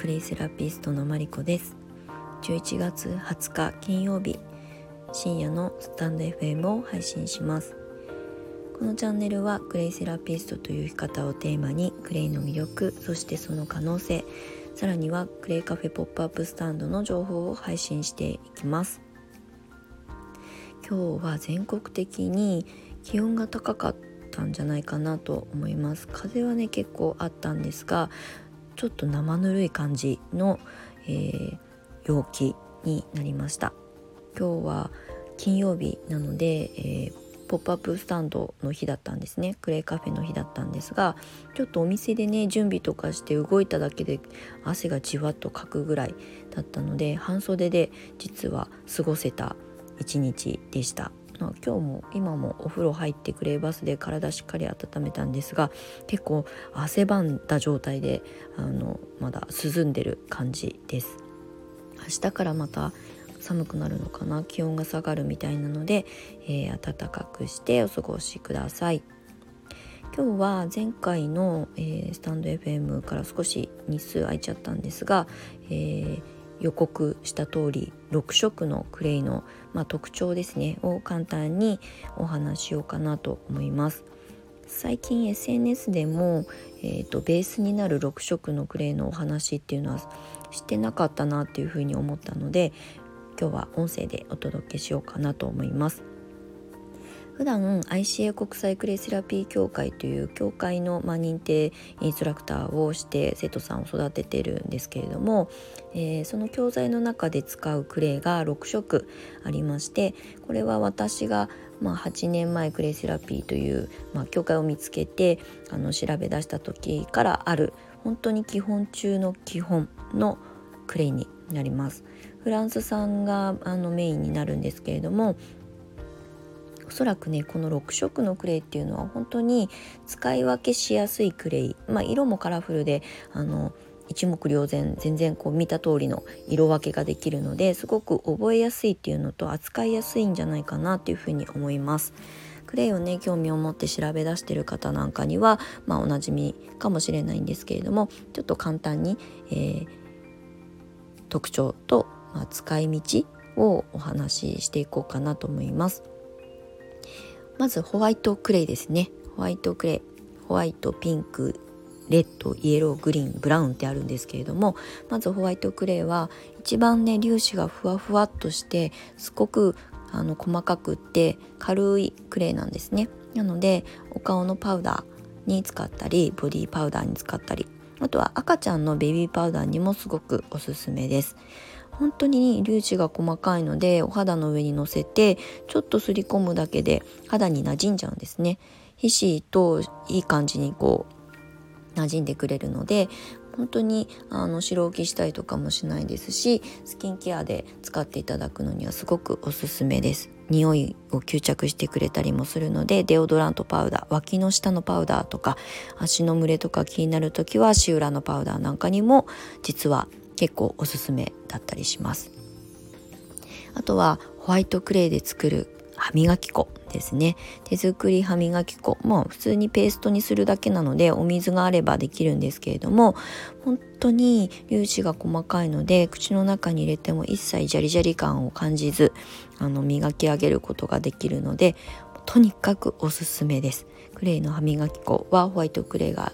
クレイセラピストのマリコです。11月20日金曜日深夜のスタンド FM を配信します。このチャンネルはクレイセラピストという生き方をテーマにクレイの魅力そしてその可能性さらにはクレイカフェポップアップスタンドの情報を配信していきます。今日は全国的に気温が高かったんじゃないかなと思います。風はね結構あったんですがちょっと生ぬるい感じの、えー、陽気になりました。今日は金曜日なので、えー、ポップアップスタンドの日だったんですね。クレイカフェの日だったんですがちょっとお店でね準備とかして動いただけで汗がじわっとかくぐらいだったので半袖で実は過ごせた一日でした。今日も今もお風呂入ってクレイバスで体しっかり温めたんですが結構汗ばんだ状態であのまだ涼んでる感じです。明日からまた寒くなるのかな？気温が下がるみたいなので、えー、暖かくしてお過ごしください。今日は前回の、えー、スタンド FM から少し日数空いちゃったんですが、えー予告した通り6色のクレイの、まあ、特徴ですねを簡単にお話しようかなと思います。最近 SNS でも、えーと、ベースになる6色のクレイのお話っていうのはしてなかったなっていうふうに思ったので今日は音声でお届けしようかなと思います。普段 ICA 国際クレイセラピー協会という協会の、まあ、認定インストラクターをして生徒さんを育ててるんですけれども、えー、その教材の中で使うクレイが6色ありましてこれは私がまあ、8年前クレイセラピーという、まあ、教会を見つけてあの調べ出した時からある本当に基本中の基本のクレイになります。フランス産があのメインになるんですけれどもおそらくねこの6色のクレイっていうのは本当に使い分けしやすいクレイ、まあ、色もカラフルであの一目瞭然全然こう見た通りの色分けができるのですごく覚えやすいっていうのと扱いやすいんじゃないかなっていうふうに思います。クレイをね興味を持って調べ出してる方なんかには、まあ、おなじみかもしれないんですけれどもちょっと簡単に、えー、特徴と、まあ、使い道をお話ししていこうかなと思います。まずホワイトクレイですね。ホワイトクレイ。ホワイトピンクレッドイエローグリーンブラウンってあるんですけれどもまずホワイトクレイは一番ね粒子がふわふわっとしてすごくあの細かくって軽いクレイなんですね。なのでお顔のパウダーに使ったりボディパウダーに使ったりあとは赤ちゃんのベビーパウダーにもすごくおすすめです。本当に粒子が細かいのでお肌の上にのせてちょっとすり込むだけで肌に馴染んじゃうんですね。皮脂といい感じにこう馴染んでくれるので本当にあの白浮きしたりとかもしないですしスキンケアで使っていただくのにはすごくおすすめです。匂いを吸着してくれたりもするのでデオドラントパウダー脇の下のパウダーとか足の蒸れとか気になる時は足裏のパウダーなんかにも実は結構おすすめだったりします。あとはホワイトクレイで作る歯磨き粉ですね。手作り歯磨き粉。もう普通にペーストにするだけなのでお水があればできるんですけれども本当に粒子が細かいので口の中に入れても一切ジャリジャリ感を感じずあの磨き上げることができるのでとにかくおすすめです。クレイの歯磨き粉はホワイトクレイが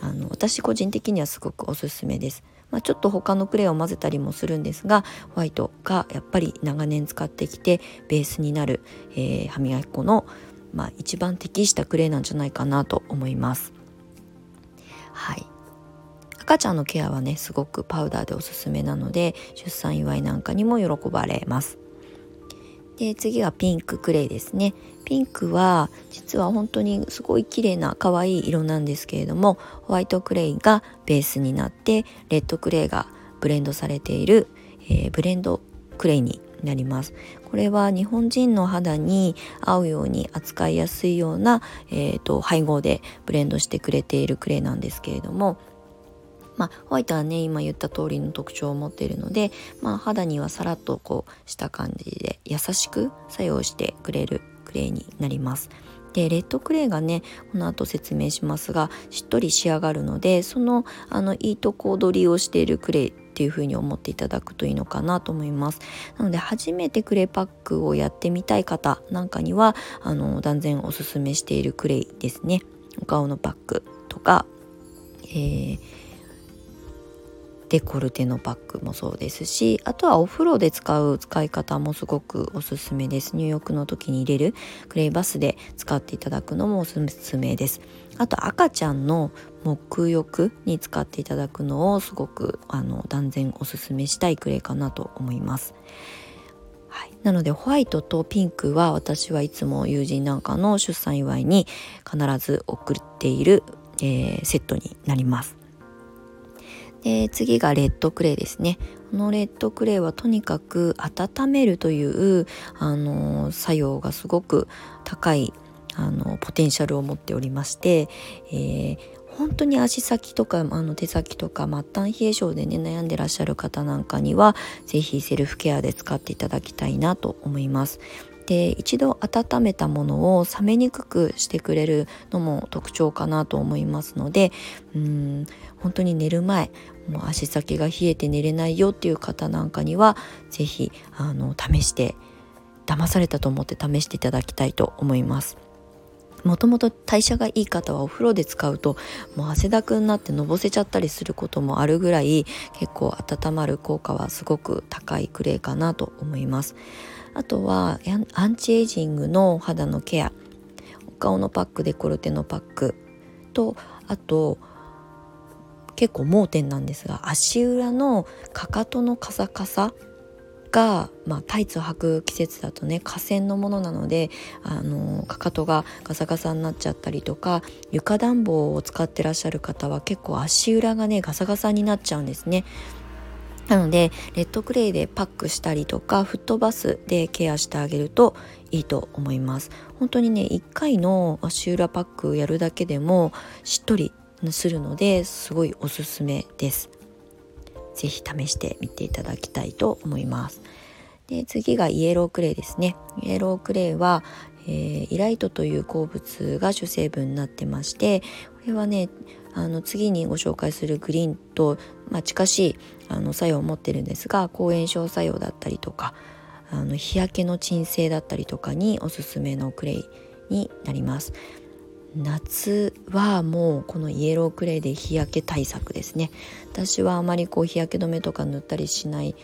あの私個人的にはすごくおすすめです。まあ、ちょっと他のクレアを混ぜたりもするんですがホワイトがやっぱり長年使ってきてベースになる、えー、歯磨き粉の、まあ、一番適したクレイなんじゃないかなと思います。はい赤ちゃんのケアはねすごくパウダーでおすすめなので出産祝いなんかにも喜ばれます。で次はピンククレイですね。ピンクは実は本当にすごい綺麗な可愛い色なんですけれどもホワイトクレイがベースになってレッドクレイがブレンドされている、えー、ブレンドクレイになります。これは日本人の肌に合うように扱いやすいような、えーと配合でブレンドしてくれているクレイなんですけれどもまあ、ホワイトはね今言った通りの特徴を持っているので、まあ、肌にはさらっとこうした感じで優しく作用してくれるクレイになります。でレッドクレイがねこの後説明しますがしっとり仕上がるのでそのあのいいとこ取りをしているクレイっていう風に思っていただくといいのかなと思います。なので初めてクレイパックをやってみたい方なんかにはあの断然おすすめしているクレイですね。お顔のパックとか、えーデコルテのバッグもそうですしあとはお風呂で使う使い方もすごくおすすめです。入浴の時に入れるクレイバスで使っていただくのもおすすめです。あと赤ちゃんの沐浴に使っていただくのをすごくあの断然おすすめしたいクレイかなと思います。はい、なのでホワイトとピンクは私はいつも友人なんかの出産祝いに必ず送っている、えー、セットになります。で次がレッドクレイですねこのレッドクレイはとにかく温めるというあの作用がすごく高いあのポテンシャルを持っておりまして、えー、本当に足先とかあの手先とか末端冷え性でね悩んでらっしゃる方なんかには是非セルフケアで使っていただきたいなと思います。で一度温めたものを冷めにくくしてくれるのも特徴かなと思いますのでうん本当に寝る前もう足先が冷えて寝れないよっていう方なんかには是非試して騙されたと思って試していただきたいと思います。もともと代謝がいい方はお風呂で使うともう汗だくになってのぼせちゃったりすることもあるぐらい結構温まる効果はすごく高いクレイかなと思います。あとはアンチエイジングの肌のケア。お顔のパックデコルテのパック。とあと結構盲点なんですが足裏のかかとのカサカサが、まあ、タイツを履く季節だとね河川のものなのであのかかとがガサガサになっちゃったりとか床暖房を使ってらっしゃる方は結構足裏がねガサガサになっちゃうんですね。なのでレッドクレイでパックしたりとかフットバスでケアしてあげるといいと思います本当にね1回の足裏パックやるだけでもしっとりするのですごいおすすめです。ぜひ試してみていただきたいと思います。で次がイエロークレイですね。イエロークレイは、えー、イライトという鉱物が主成分になってましてこれはねあの次にご紹介するグリーンと、まあ、近しいあの作用を持ってるんですが抗炎症作用だったりとかあの日焼けの鎮静だったりとかにおすすめのクレイになります。夏はもうこのイエロークレイで日焼け対策ですね。私はあまりこう日焼け止めとか塗ったりしない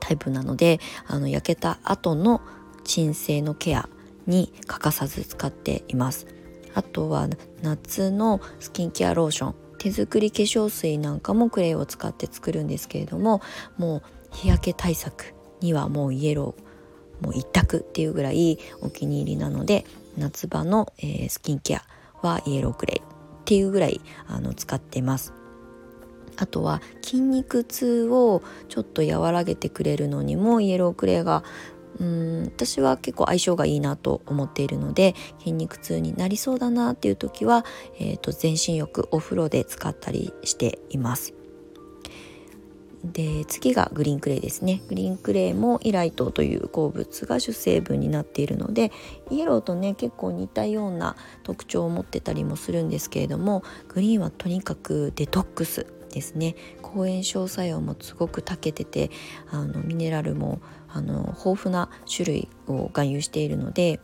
タイプなのであの焼けた後の鎮静のケアに欠かさず使っています。あとは夏のスキンケアローション手作り化粧水なんかもクレイを使って作るんですけれどももう日焼け対策にはもうイエローもう一択っていうぐらいお気に入りなので夏場の、えー、スキンケアはイエロークレイっていうぐらいあの使ってます。あとは筋肉痛をちょっと和らげてくれるのにもイエロークレイがうん私は結構相性がいいなと思っているので筋肉痛になりそうだなっていう時は、えーと全身浴お風呂で使ったりしています。で次がグリーンクレイですね。グリーンクレイもイライトという鉱物が主成分になっているのでイエローとね結構似たような特徴を持ってたりもするんですけれどもグリーンはとにかくデトックスですね。抗炎症作用もすごく長けててあのミネラルもあの豊富な種類を含有しているので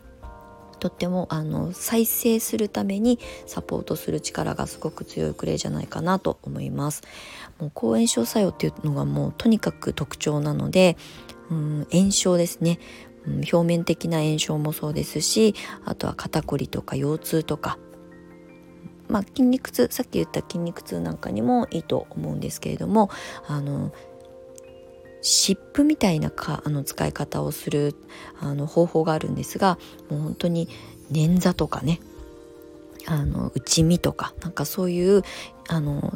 とってもあの再生するためにサポートする力がすごく強いクレイじゃないかなと思います。もう抗炎症作用っていうのがもうとにかく特徴なので、うん、炎症ですね、うん、表面的な炎症もそうですしあとは肩こりとか腰痛とか。まあ、筋肉痛さっき言った筋肉痛なんかにもいいと思うんですけれどもあの湿布みたいなかあの使い方をするあの方法があるんですがもう本当に捻挫とかねあの内身とかなんかそういうあの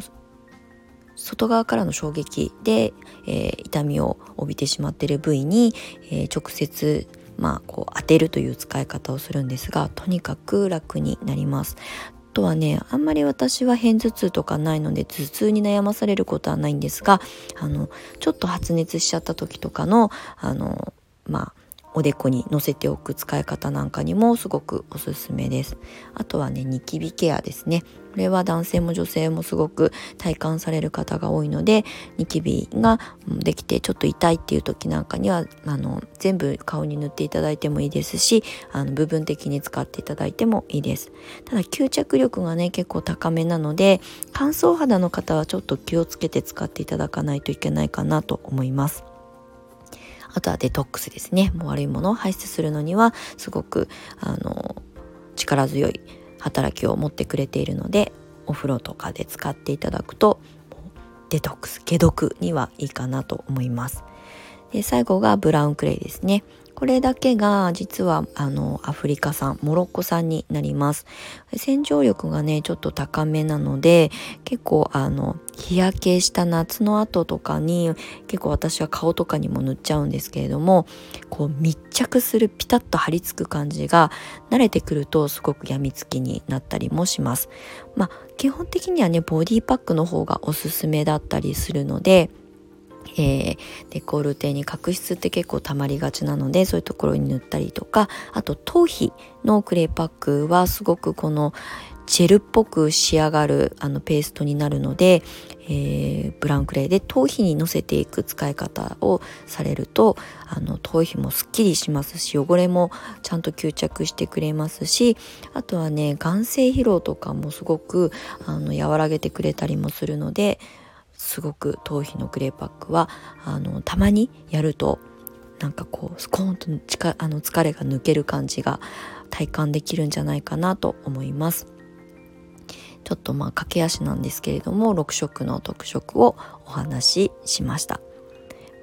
外側からの衝撃で、えー、痛みを帯びてしまっている部位に、えー、直接まあこう当てるという使い方をするんですがとにかく楽になります。とはねあんまり私は片頭痛とかないので頭痛に悩まされることはないんですがあのちょっと発熱しちゃった時とかのあのまあおでこに乗せておく使い方なんかにもすごくおすすめです。あとはねニキビケアですね。これは男性も女性もすごく体感される方が多いのでニキビができてちょっと痛いっていう時なんかにはあの全部顔に塗っていただいてもいいですしあの部分的に使っていただいてもいいです。ただ吸着力がね結構高めなので乾燥肌の方はちょっと気をつけて使っていただかないといけないかなと思います。あとはデトックスですね。もう悪いものを排出するのにはすごくあの力強い働きを持ってくれているのでお風呂とかで使っていただくとデトックス解毒にはいいかなと思います。で最後がブラウンクレイですね。これだけが実はあのアフリカ産モロッコ産になります。洗浄力がねちょっと高めなので結構あの日焼けした夏の後とかに結構私は顔とかにも塗っちゃうんですけれどもこう密着するピタッと張り付く感じが慣れてくるとすごく病みつきになったりもします。まあ基本的にはねボディパックの方がおすすめだったりするのでえー、デコルテに角質って結構たまりがちなのでそういうところに塗ったりとかあと頭皮のクレイパックはすごくこのジェルっぽく仕上がるあのペーストになるので、えー、ブラウンクレイで頭皮にのせていく使い方をされるとあの頭皮もすっきりしますし汚れもちゃんと吸着してくれますしあとはね眼性疲労とかもすごくあの和らげてくれたりもするのですごく頭皮のグレーパックはあのたまにやるとなんかこうスコーンと力あの疲れが抜ける感じが体感できるんじゃないかなと思います。ちょっとまあ駆け足なんですけれども6色の特色をお話ししました。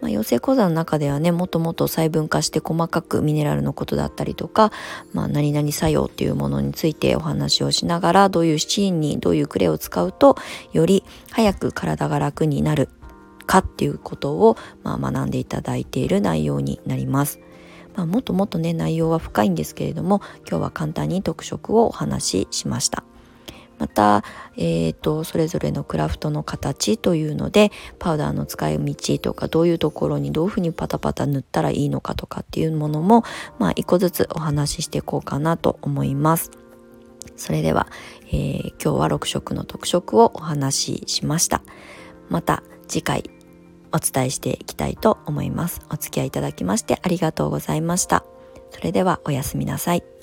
まあ、養成講座の中ではねもっともっと細分化して細かくミネラルのことだったりとか、まあ、何々作用っていうものについてお話をしながらどういうシーンにどういうクレを使うとより早く体が楽になるかっていうことを、まあ、学んでいただいている内容になります。まあ、もっともっとね内容は深いんですけれども今日は簡単に特色をお話ししました。また、えーと、それぞれのクラフトの形というのでパウダーの使い道とかどういうところにどういうふうにパタパタ塗ったらいいのかとかっていうものも、まあ、一個ずつお話ししていこうかなと思います。それでは、えー、今日は6色の特色をお話ししました。また次回お伝えしていきたいと思います。お付き合いいただきましてありがとうございました。それではおやすみなさい。